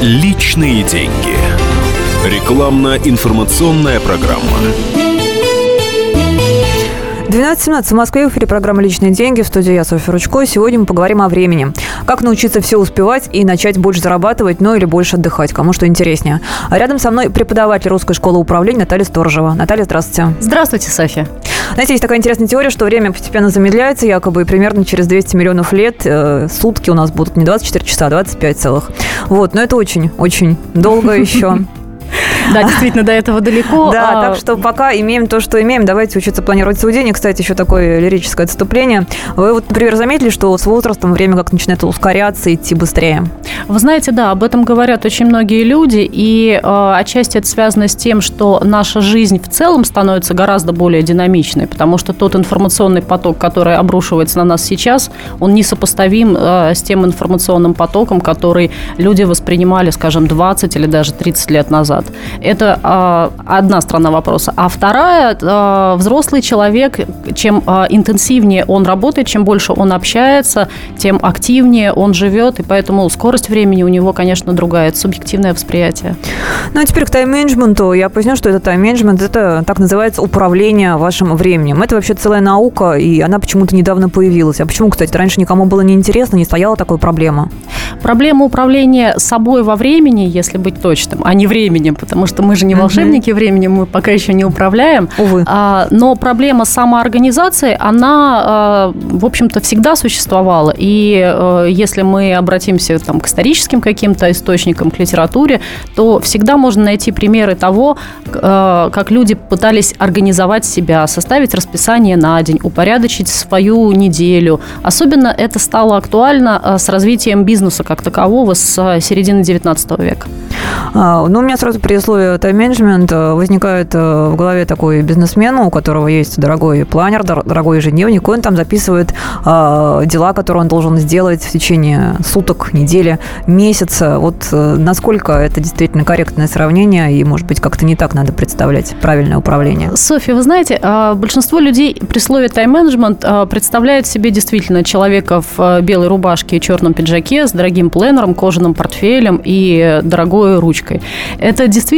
Личные деньги. Рекламно-информационная программа. 12.17 в Москве в эфире программа «Личные деньги». В студии я, Софья Ручко. Сегодня мы поговорим о времени. Как научиться все успевать и начать больше зарабатывать, ну или больше отдыхать, кому что интереснее. А рядом со мной преподаватель Русской школы управления Наталья Сторожева. Наталья, здравствуйте. Здравствуйте, Софья. Знаете, есть такая интересная теория, что время постепенно замедляется, якобы примерно через 200 миллионов лет э, сутки у нас будут не 24 часа, а 25 целых. Вот, но это очень-очень долго еще. Да, действительно, до этого далеко. Да, а, так что пока имеем то, что имеем. Давайте учиться планировать свой день. И, кстати, еще такое лирическое отступление. Вы вот, например, заметили, что с возрастом время как начинает ускоряться, идти быстрее? Вы знаете, да, об этом говорят очень многие люди. И э, отчасти это связано с тем, что наша жизнь в целом становится гораздо более динамичной, потому что тот информационный поток, который обрушивается на нас сейчас, он несопоставим э, с тем информационным потоком, который люди воспринимали, скажем, 20 или даже 30 лет назад. Это э, одна сторона вопроса. А вторая, э, взрослый человек, чем э, интенсивнее он работает, чем больше он общается, тем активнее он живет, и поэтому скорость времени у него, конечно, другая. Это субъективное восприятие. Ну, а теперь к тайм-менеджменту. Я поясню, что это тайм-менеджмент. Это так называется управление вашим временем. Это вообще целая наука, и она почему-то недавно появилась. А почему, кстати, раньше никому было не интересно, не стояла такой проблема? Проблема управления собой во времени, если быть точным, а не временем, потому что мы же не волшебники времени, мы пока еще не управляем. Увы. А, но проблема самоорганизации, она, а, в общем-то, всегда существовала. И а, если мы обратимся там, к историческим каким-то источникам, к литературе, то всегда можно найти примеры того, а, как люди пытались организовать себя, составить расписание на день, упорядочить свою неделю. Особенно это стало актуально а, с развитием бизнеса как такового с середины 19 века. А, ну, у меня сразу слове тайм-менеджмент э, возникает э, в голове такой бизнесмен, у которого есть дорогой планер, дорогой ежедневник, он там записывает э, дела, которые он должен сделать в течение суток, недели, месяца. Вот насколько это действительно корректное сравнение, и, может быть, как-то не так надо представлять правильное управление? Софья, вы знаете, большинство людей при слове тайм-менеджмент представляет себе действительно человека в белой рубашке и черном пиджаке с дорогим пленером, кожаным портфелем и дорогой ручкой. Это действительно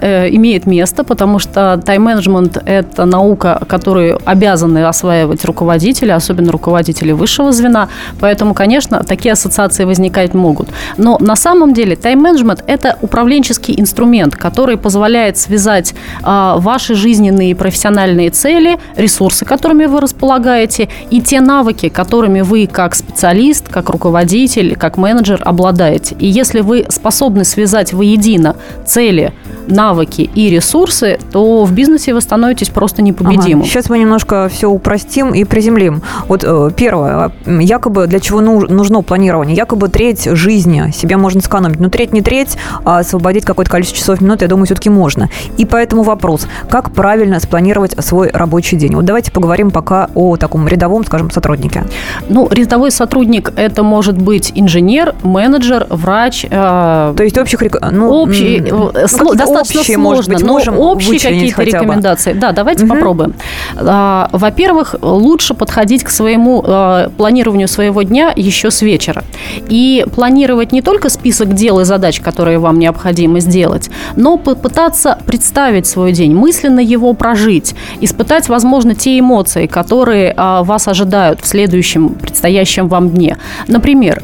э, имеет место, потому что тайм-менеджмент – это наука, которую обязаны осваивать руководители, особенно руководители высшего звена. Поэтому, конечно, такие ассоциации возникать могут. Но на самом деле тайм-менеджмент – это управленческий инструмент, который позволяет связать э, ваши жизненные и профессиональные цели, ресурсы, которыми вы располагаете, и те навыки, которыми вы как специалист, как руководитель, как менеджер обладаете. И если вы способны связать воедино цели, навыки и ресурсы, то в бизнесе вы становитесь просто непобедимым. Ага. Сейчас мы немножко все упростим и приземлим. Вот э, первое, якобы для чего нужно планирование? Якобы треть жизни себя можно сэкономить. Но треть не треть, а освободить какое-то количество часов минут, я думаю, все-таки можно. И поэтому вопрос, как правильно спланировать свой рабочий день? Вот давайте поговорим пока о таком рядовом, скажем, сотруднике. Ну, рядовой сотрудник – это может быть инженер, менеджер, врач. Э, То есть общих... Ну, общий, ну, достаточно общие, сложно, быть, но общие какие-то рекомендации. Да, давайте угу. попробуем. А, во-первых, лучше подходить к своему а, планированию своего дня еще с вечера. И планировать не только список дел и задач, которые вам необходимо сделать, но попытаться представить свой день, мысленно его прожить, испытать, возможно, те эмоции, которые а, вас ожидают в следующем предстоящем вам дне. Например,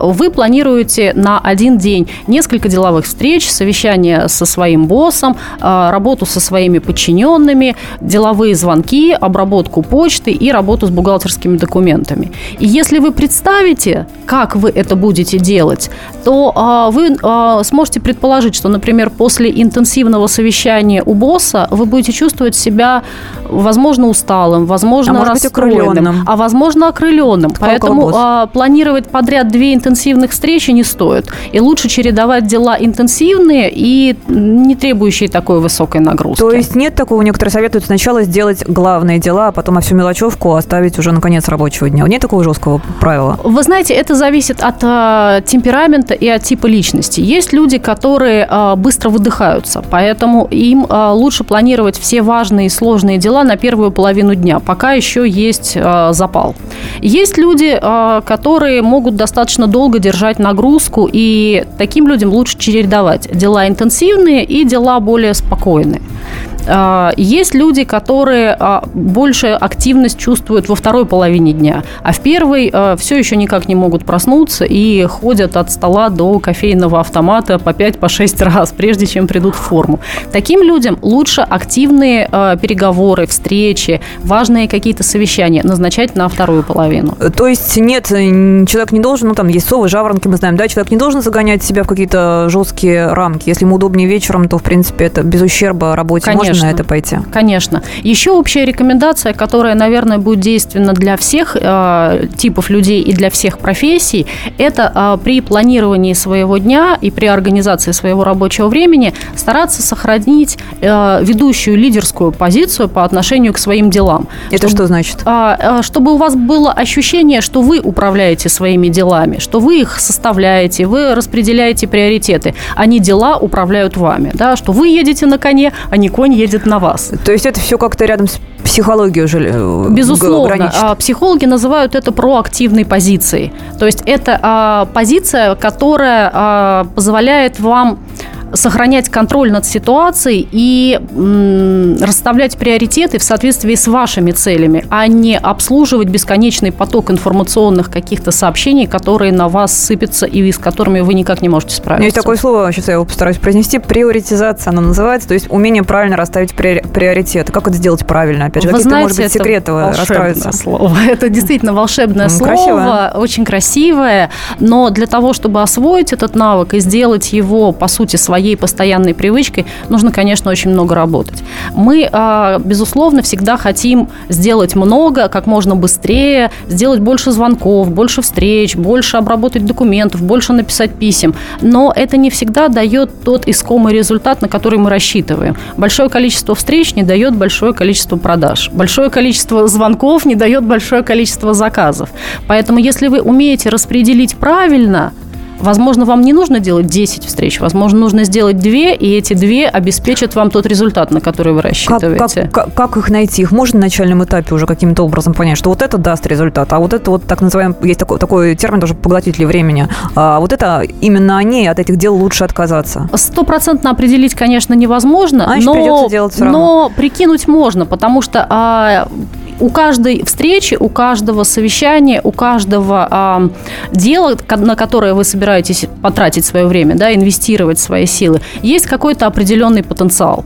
вы планируете на один день несколько деловых встреч, совещания со своим боссом, а, работу со своими подчиненными, деловые звонки, обработку почты и работу с бухгалтерскими документами. И если вы представите, как вы это будете делать, то а, вы а, сможете предположить, что, например, после интенсивного совещания у босса вы будете чувствовать себя, возможно, усталым, возможно, а расстроенным, а возможно, окрыленным. Какого Поэтому а, планировать подряд две интенсивных встречи не стоит. И лучше чередовать дела интенсивные и не требующие такой высокой нагрузки. То есть нет такого, некоторые советуют сначала сделать главные дела, а потом а всю мелочевку оставить уже на конец рабочего дня. Нет такого жесткого правила? Вы знаете, это зависит от а, темперамента и от типа личности. Есть люди, которые а, быстро выдыхаются, поэтому им а, лучше планировать все важные и сложные дела на первую половину дня, пока еще есть а, запал. Есть люди, а, которые могут достаточно долго держать нагрузку, и таким людям лучше чередовать дела интенсивные и дела более спокойные. А, есть люди, которые а, больше активность чувствуют во второй половине дня, а в первой а, все еще никак не могут проснуться и ходят от стола до кофейного автомата по 5-6 по раз, прежде чем придут в форму. Таким людям лучше активные переговоры, встречи, важные какие-то совещания назначать на вторую половину. То есть нет, человек не должен, ну там есть совы, жаворонки, мы знаем, да, человек не должен загонять себя в какие-то жесткие рамки. Если ему удобнее вечером, то в принципе это без ущерба работе Конечно. можно на это пойти? Конечно. Еще общая рекомендация, которая, наверное, будет действенна для всех э, типов людей и для всех профессий, это э, при планировании своего дня и при организации своего рабочего времени стараться сохранить э, ведущую лидерскую позицию по отношению к своим делам. Это чтобы, что значит? Э, чтобы у вас было ощущение, что вы управляете своими делами, что вы их составляете, вы распределяете приоритеты, а не дела управляют вами, да, что вы едете на коне, а не конь едет на вас. То есть это все как-то рядом с психологией уже э, Безусловно. Граничит. А психологи называют это проактивной позицией. То есть это а, позиция, которая а, позволяет вам сохранять контроль над ситуацией и м, расставлять приоритеты в соответствии с вашими целями, а не обслуживать бесконечный поток информационных каких-то сообщений, которые на вас сыпятся и с которыми вы никак не можете справиться. Есть такое слово, сейчас я его постараюсь произнести, приоритизация оно называется, то есть умение правильно расставить приоритеты. Как это сделать правильно? Опять же, какие-то, может быть, секреты раскроются? слово. Это действительно волшебное слово, красивое. очень красивое, но для того, чтобы освоить этот навык и сделать его, по сути, своей своей постоянной привычкой, нужно, конечно, очень много работать. Мы, а, безусловно, всегда хотим сделать много, как можно быстрее, сделать больше звонков, больше встреч, больше обработать документов, больше написать писем. Но это не всегда дает тот искомый результат, на который мы рассчитываем. Большое количество встреч не дает большое количество продаж. Большое количество звонков не дает большое количество заказов. Поэтому, если вы умеете распределить правильно – Возможно, вам не нужно делать 10 встреч, возможно, нужно сделать 2, и эти 2 обеспечат вам тот результат, на который вы рассчитываете. Как, как, как их найти? Их можно на начальном этапе уже каким-то образом понять, что вот это даст результат, а вот это вот так называемый, есть такой, такой термин тоже поглотитель времени, а вот это именно они, от этих дел лучше отказаться. Стопроцентно определить, конечно, невозможно, а но, но прикинуть можно, потому что а, у каждой встречи, у каждого совещания, у каждого а, дела, на которое вы собираетесь потратить свое время, да, инвестировать свои силы, есть какой-то определенный потенциал.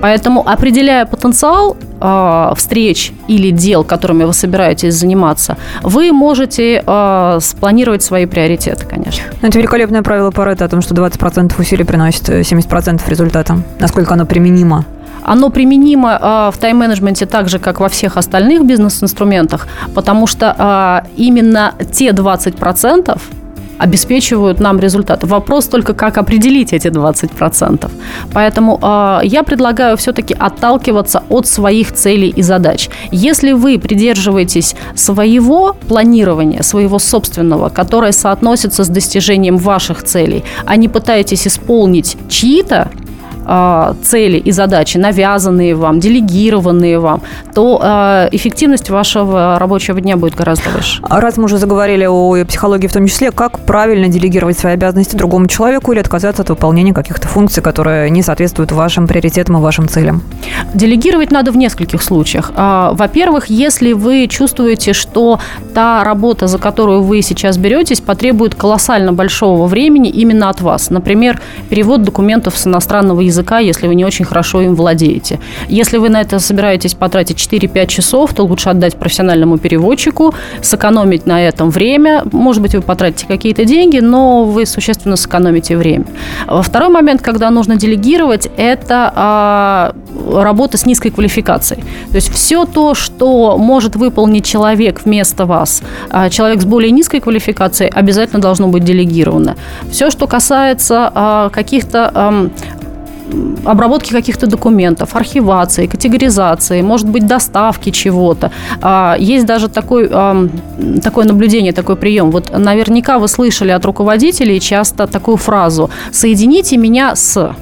Поэтому, определяя потенциал э, встреч или дел, которыми вы собираетесь заниматься, вы можете э, спланировать свои приоритеты, конечно. Ну, это великолепное правило Паретта о том, что 20% усилий приносит 70% результата. Насколько оно применимо? Оно применимо а, в тайм-менеджменте так же, как во всех остальных бизнес-инструментах, потому что а, именно те 20%, обеспечивают нам результат. Вопрос только, как определить эти 20%. Поэтому э, я предлагаю все-таки отталкиваться от своих целей и задач. Если вы придерживаетесь своего планирования, своего собственного, которое соотносится с достижением ваших целей, а не пытаетесь исполнить чьи-то, а, цели и задачи, навязанные вам, делегированные вам, то а, эффективность вашего рабочего дня будет гораздо выше. А раз мы уже заговорили о психологии в том числе, как правильно делегировать свои обязанности другому человеку или отказаться от выполнения каких-то функций, которые не соответствуют вашим приоритетам и вашим целям? Делегировать надо в нескольких случаях. Во-первых, если вы чувствуете, что та работа, за которую вы сейчас беретесь, потребует колоссально большого времени именно от вас. Например, перевод документов с иностранного языка языка, если вы не очень хорошо им владеете. Если вы на это собираетесь потратить 4-5 часов, то лучше отдать профессиональному переводчику, сэкономить на этом время. Может быть, вы потратите какие-то деньги, но вы существенно сэкономите время. Второй момент, когда нужно делегировать, это а, работа с низкой квалификацией. То есть все то, что может выполнить человек вместо вас, а человек с более низкой квалификацией, обязательно должно быть делегировано. Все, что касается а, каких-то обработки каких-то документов, архивации, категоризации, может быть, доставки чего-то. А, есть даже такой, такое наблюдение, такой прием. Вот наверняка вы слышали от руководителей часто такую фразу «соедините меня с…»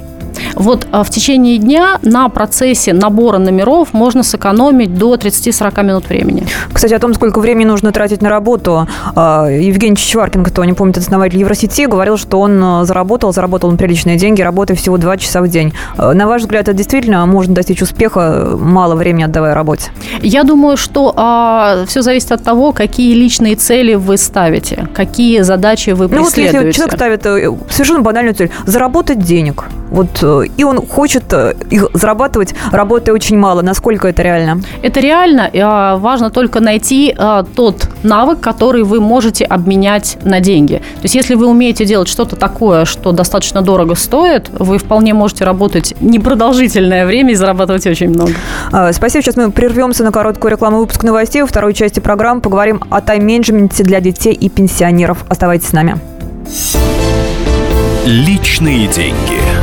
Вот в течение дня на процессе набора номеров можно сэкономить до 30-40 минут времени. Кстати, о том, сколько времени нужно тратить на работу, Евгений Чичваркин, кто не помнит, основатель Евросети, говорил, что он заработал, заработал он приличные деньги, работая всего 2 часа в день. На ваш взгляд, это действительно можно достичь успеха, мало времени отдавая работе? Я думаю, что а, все зависит от того, какие личные цели вы ставите, какие задачи вы преследуете. Ну вот если человек ставит э, совершенно банальную цель – заработать денег, вот, и он хочет э, их зарабатывать, работая очень мало. Насколько это реально? Это реально. А, важно только найти а, тот навык, который вы можете обменять на деньги. То есть, если вы умеете делать что-то такое, что достаточно дорого стоит, вы вполне можете работать непродолжительное время и зарабатывать очень много. А, спасибо. Сейчас мы прервемся на короткую рекламу выпуск новостей. Во второй части программы поговорим о тайм-менеджменте для детей и пенсионеров. Оставайтесь с нами. Личные деньги.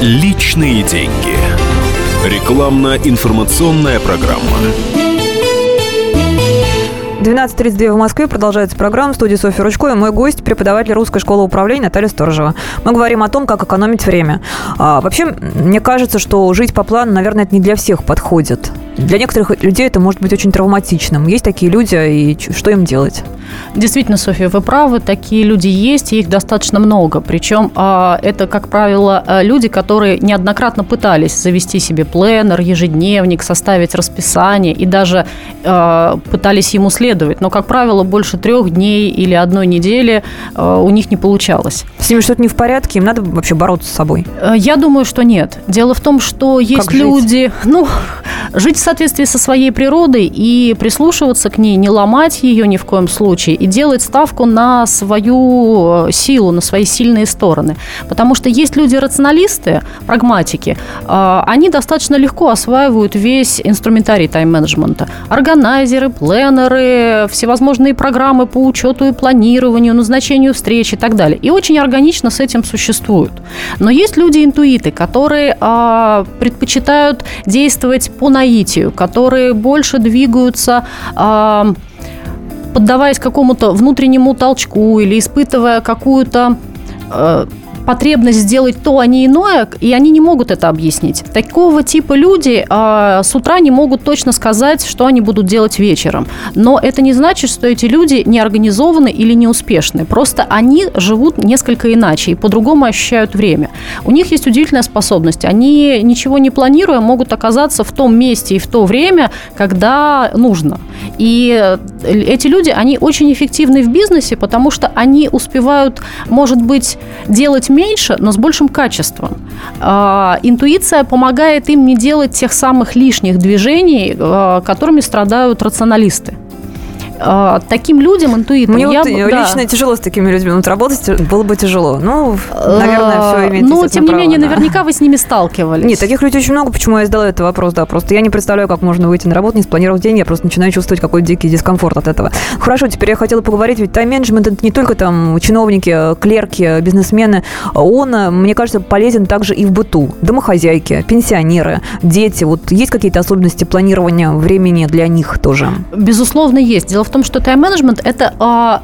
Личные деньги. Рекламно-информационная программа. 12.32 в Москве. Продолжается программа в студии Софья Ручко и мой гость, преподаватель Русской школы управления Наталья Сторожева. Мы говорим о том, как экономить время. А, вообще, мне кажется, что жить по плану, наверное, это не для всех подходит. Для некоторых людей это может быть очень травматичным. Есть такие люди, и что им делать? Действительно, Софья, вы правы, такие люди есть, и их достаточно много. Причем а, это, как правило, а, люди, которые неоднократно пытались завести себе пленер, ежедневник, составить расписание и даже а, пытались ему следовать. Но, как правило, больше трех дней или одной недели у них не получалось. С ними что-то не в порядке? Им надо вообще бороться с собой? Я думаю, что нет. Дело в том, что есть как люди... Жить? Ну, жить в соответствии со своей природой и прислушиваться к ней, не ломать ее ни в коем случае и делать ставку на свою э, силу, на свои сильные стороны. Потому что есть люди-рационалисты, прагматики, э, они достаточно легко осваивают весь инструментарий тайм-менеджмента. Органайзеры, пленеры, всевозможные программы по учету и планированию, назначению встреч и так далее. И очень органично с этим существуют. Но есть люди-интуиты, которые э, предпочитают действовать по наитию, которые больше двигаются поддаваясь какому-то внутреннему толчку или испытывая какую-то э, потребность сделать то, а не иное, и они не могут это объяснить. Такого типа люди э, с утра не могут точно сказать, что они будут делать вечером. Но это не значит, что эти люди не организованы или не успешны. Просто они живут несколько иначе и по-другому ощущают время. У них есть удивительная способность. Они, ничего не планируя, могут оказаться в том месте и в то время, когда нужно. И эти люди, они очень эффективны в бизнесе, потому что они успевают, может быть, делать меньше, но с большим качеством. А, интуиция помогает им не делать тех самых лишних движений, а, которыми страдают рационалисты. А, таким людям интуитам. Мне я, вот да. лично тяжело с такими людьми. Вот работать было бы тяжело. Ну, наверное, все имеет Ну, тем не менее, наверняка вы с ними сталкивались. Нет, таких людей очень много. Почему я задала этот вопрос? Да, просто я не представляю, как можно выйти на работу, не спланировав день. Я просто начинаю чувствовать какой-то дикий дискомфорт от этого. Хорошо, теперь я хотела поговорить. Ведь тайм-менеджмент это не только там чиновники, клерки, бизнесмены. Он, мне кажется, полезен также и в быту. Домохозяйки, пенсионеры, дети. Вот есть какие-то особенности планирования времени для них тоже? Безусловно, есть. Дело в в том, что тайм-менеджмент – это а,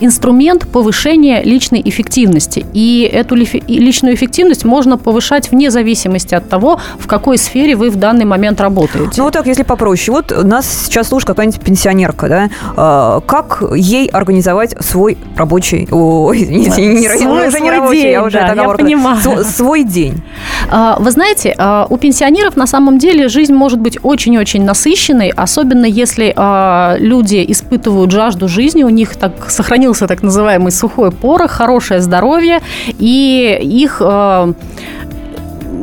инструмент повышения личной эффективности. И эту личную эффективность можно повышать вне зависимости от того, в какой сфере вы в данный момент работаете. Ну вот так, если попроще. Вот нас сейчас слушает какая-нибудь пенсионерка, да? А, как ей организовать свой рабочий... Ой, извините, не, свой, уже не рабочий, день, я уже да, я понимаю. Свой день. А, вы знаете, а, у пенсионеров на самом деле жизнь может быть очень-очень насыщенной, особенно если люди испытывают жажду жизни, у них так сохранилось сохранился так называемый сухой порох, хорошее здоровье, и их э,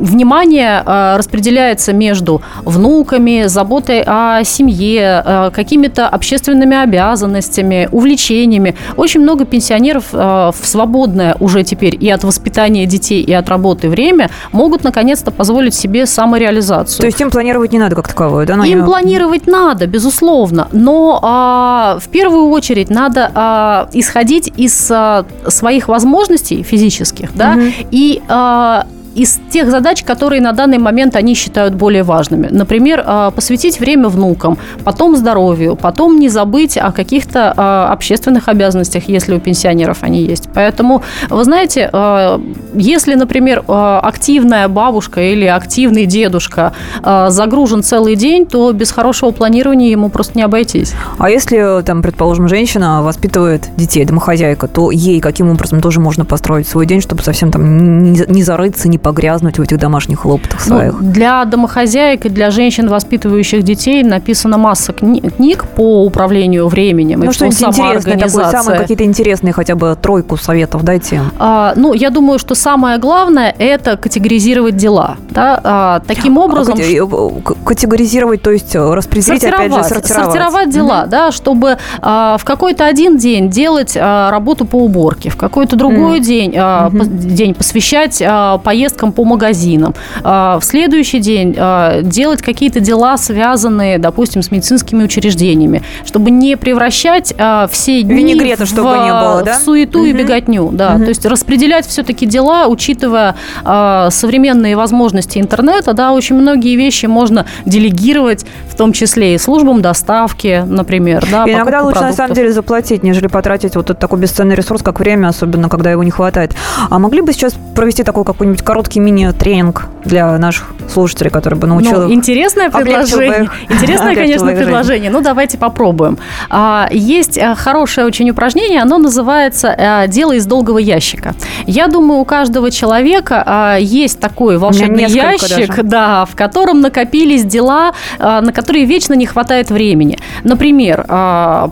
внимание э, распределяется между внуками, заботой о семье, э, какими-то общественными обязанностями, увлечениями. Очень много пенсионеров в свободное уже теперь и от воспитания детей, и от работы время могут наконец-то позволить себе самореализацию. То есть им планировать не надо как таковое, да? им планировать надо, безусловно, но а, в первую очередь надо а, исходить из а, своих возможностей физических, да, угу. и а, из тех задач, которые на данный момент они считают более важными. Например, а, посвятить время внукам, потом здоровью, потом не забыть о каких-то а, общественных обязанностях, если у пенсионеров они есть. Поэтому, вы знаете, а, если, например, активная бабушка или активный дедушка загружен целый день, то без хорошего планирования ему просто не обойтись. А если, там, предположим, женщина воспитывает детей, домохозяйка, то ей каким образом тоже можно построить свой день, чтобы совсем там не зарыться, не погрязнуть в этих домашних хлопотах ну, своих? Ну, для домохозяек и для женщин, воспитывающих детей, написана масса кни- книг по управлению временем. Ну, что-нибудь интересное, такое, самые какие-то интересные хотя бы тройку советов дайте. А, ну, я думаю, что самое главное – это категоризировать дела. Да? А, таким а образом… А, категоризировать, то есть э, распределить, сортировать, опять же, сортировать. Сортировать дела, угу. да, чтобы а, в какой-то один день делать а, работу по уборке, в какой-то другой угу. день, а, угу. по, день посвящать а, поездкам по магазинам. А, в следующий день а, делать какие-то дела, связанные, допустим, с медицинскими учреждениями, чтобы не превращать а, все дни Винегрета, в, чтобы не было, да? в суету угу. и беготню. Да. Угу. То есть распределять все-таки дела, учитывая современные возможности интернета, да, очень многие вещи можно делегировать, в том числе и службам доставки, например. Да, Иногда лучше, продуктов. на самом деле, заплатить, нежели потратить вот этот такой бесценный ресурс, как время, особенно когда его не хватает. А могли бы сейчас провести такой какой-нибудь короткий мини-тренинг для наших слушателей, который бы научил ну. Интересное предложение. Интересное, конечно, предложение. Ну, давайте попробуем. А, есть э, хорошее очень упражнение, оно называется э, «Дело из долгого ящика». Я думаю, у каждого человека а, есть такой волшебный ящик, да, в котором накопились дела, а, на которые вечно не хватает времени. Например,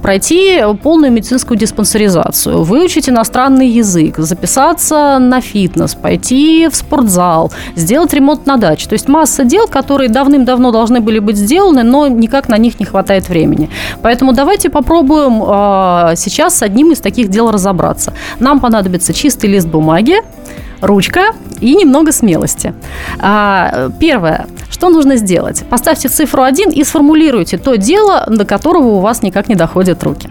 пройти полную медицинскую диспансеризацию, выучить иностранный язык, записаться на фитнес, пойти в спорт спортзал, сделать ремонт на даче. То есть масса дел, которые давным-давно должны были быть сделаны, но никак на них не хватает времени. Поэтому давайте попробуем э, сейчас с одним из таких дел разобраться. Нам понадобится чистый лист бумаги, ручка и немного смелости. А, первое, что нужно сделать? Поставьте цифру 1 и сформулируйте то дело, до которого у вас никак не доходят руки.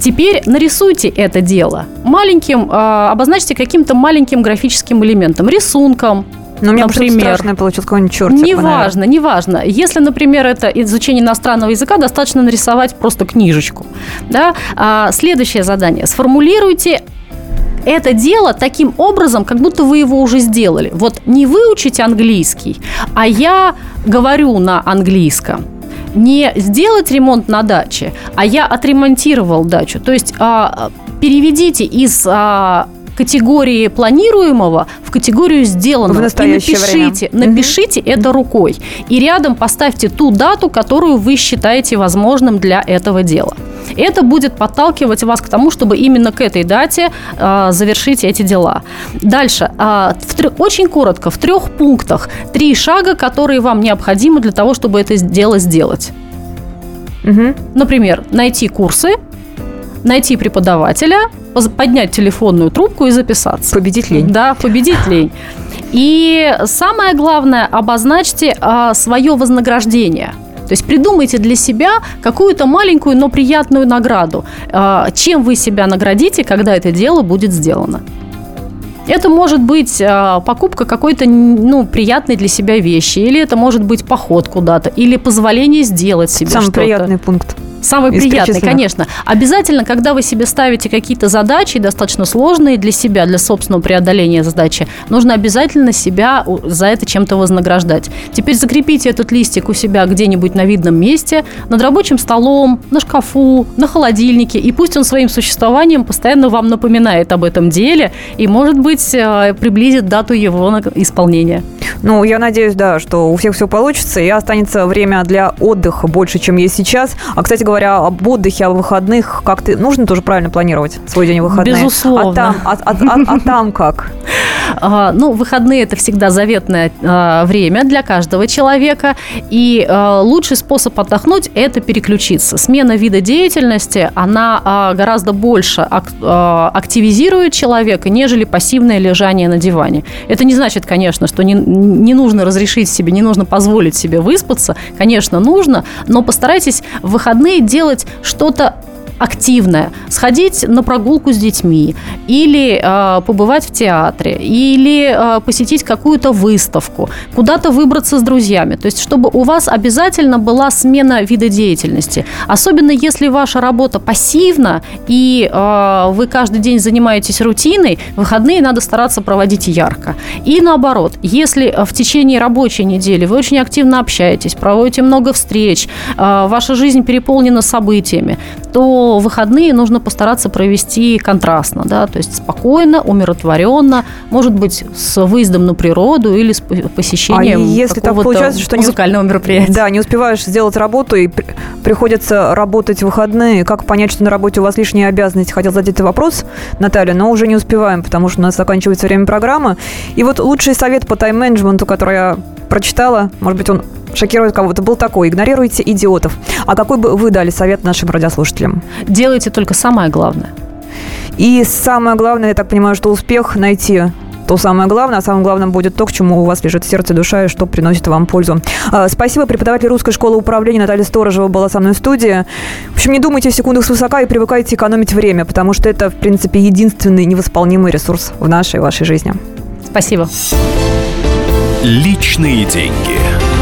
Теперь нарисуйте это дело маленьким, э, обозначьте каким-то маленьким графическим элементом, рисунком, но у меня например, страшное получилось какой-нибудь чертик. Неважно, неважно. Если, например, это изучение иностранного языка, достаточно нарисовать просто книжечку. Да? А, следующее задание. Сформулируйте это дело таким образом, как будто вы его уже сделали. Вот не выучить английский, а я говорю на английском не сделать ремонт на даче, а я отремонтировал дачу. То есть а, переведите из а, категории планируемого в категорию сделанного. В и напишите, время. напишите угу. это рукой. И рядом поставьте ту дату, которую вы считаете возможным для этого дела. Это будет подталкивать вас к тому, чтобы именно к этой дате э, завершить эти дела. Дальше. Э, в, очень коротко, в трех пунктах. Три шага, которые вам необходимы для того, чтобы это дело сделать. Угу. Например, найти курсы, найти преподавателя, поднять телефонную трубку и записаться. Победить лень. Да, победить лень. И самое главное, обозначьте а, свое вознаграждение. То есть придумайте для себя какую-то маленькую, но приятную награду. А, чем вы себя наградите, когда это дело будет сделано? Это может быть а, покупка какой-то ну, приятной для себя вещи, или это может быть поход куда-то, или позволение сделать себе Самый что-то. приятный пункт. Самый приятный, конечно. Обязательно, когда вы себе ставите какие-то задачи, достаточно сложные для себя, для собственного преодоления задачи, нужно обязательно себя за это чем-то вознаграждать. Теперь закрепите этот листик у себя где-нибудь на видном месте, над рабочим столом, на шкафу, на холодильнике, и пусть он своим существованием постоянно вам напоминает об этом деле и, может быть, э, приблизит дату его исполнения. Ну, я надеюсь, да, что у всех все получится, и останется время для отдыха больше, чем есть сейчас. А, кстати говоря, об отдыхе, о выходных, как ты нужно тоже правильно планировать свой день выходных. Безусловно. А там, а, а, а, а там как? А, ну, выходные – это всегда заветное а, время для каждого человека, и а, лучший способ отдохнуть – это переключиться. Смена вида деятельности, она гораздо больше активизирует человека, нежели пассивное лежание на диване. Это не значит, конечно, что не, не нужно разрешить себе, не нужно позволить себе выспаться. Конечно, нужно, но постарайтесь в выходные делать что-то активное. Сходить на прогулку с детьми, или э, побывать в театре, или э, посетить какую-то выставку, куда-то выбраться с друзьями. То есть, чтобы у вас обязательно была смена вида деятельности. Особенно если ваша работа пассивна, и э, вы каждый день занимаетесь рутиной, выходные надо стараться проводить ярко. И наоборот, если в течение рабочей недели вы очень активно общаетесь, проводите много встреч, э, ваша жизнь переполнена событиями, то выходные нужно постараться провести контрастно, да, то есть спокойно, умиротворенно, может быть, с выездом на природу или с посещением а если так получается, что музыкального не, мероприятия. Да, не успеваешь сделать работу и при, приходится работать в выходные, как понять, что на работе у вас лишние обязанности? Хотел задать этот вопрос, Наталья, но уже не успеваем, потому что у нас заканчивается время программы. И вот лучший совет по тайм-менеджменту, который я прочитала, может быть, он шокирует кого-то, был такой. Игнорируйте идиотов. А какой бы вы дали совет нашим радиослушателям? Делайте только самое главное. И самое главное, я так понимаю, что успех найти то самое главное, а самое главное будет то, к чему у вас лежит сердце, душа и что приносит вам пользу. А, спасибо. Преподаватель русской школы управления Наталья Сторожева была со мной в студии. В общем, не думайте в секундах свысока и привыкайте экономить время, потому что это, в принципе, единственный невосполнимый ресурс в нашей и вашей жизни. Спасибо. Личные деньги.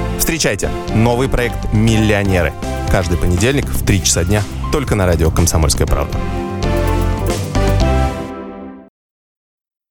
Встречайте новый проект «Миллионеры». Каждый понедельник в 3 часа дня только на радио «Комсомольская правда».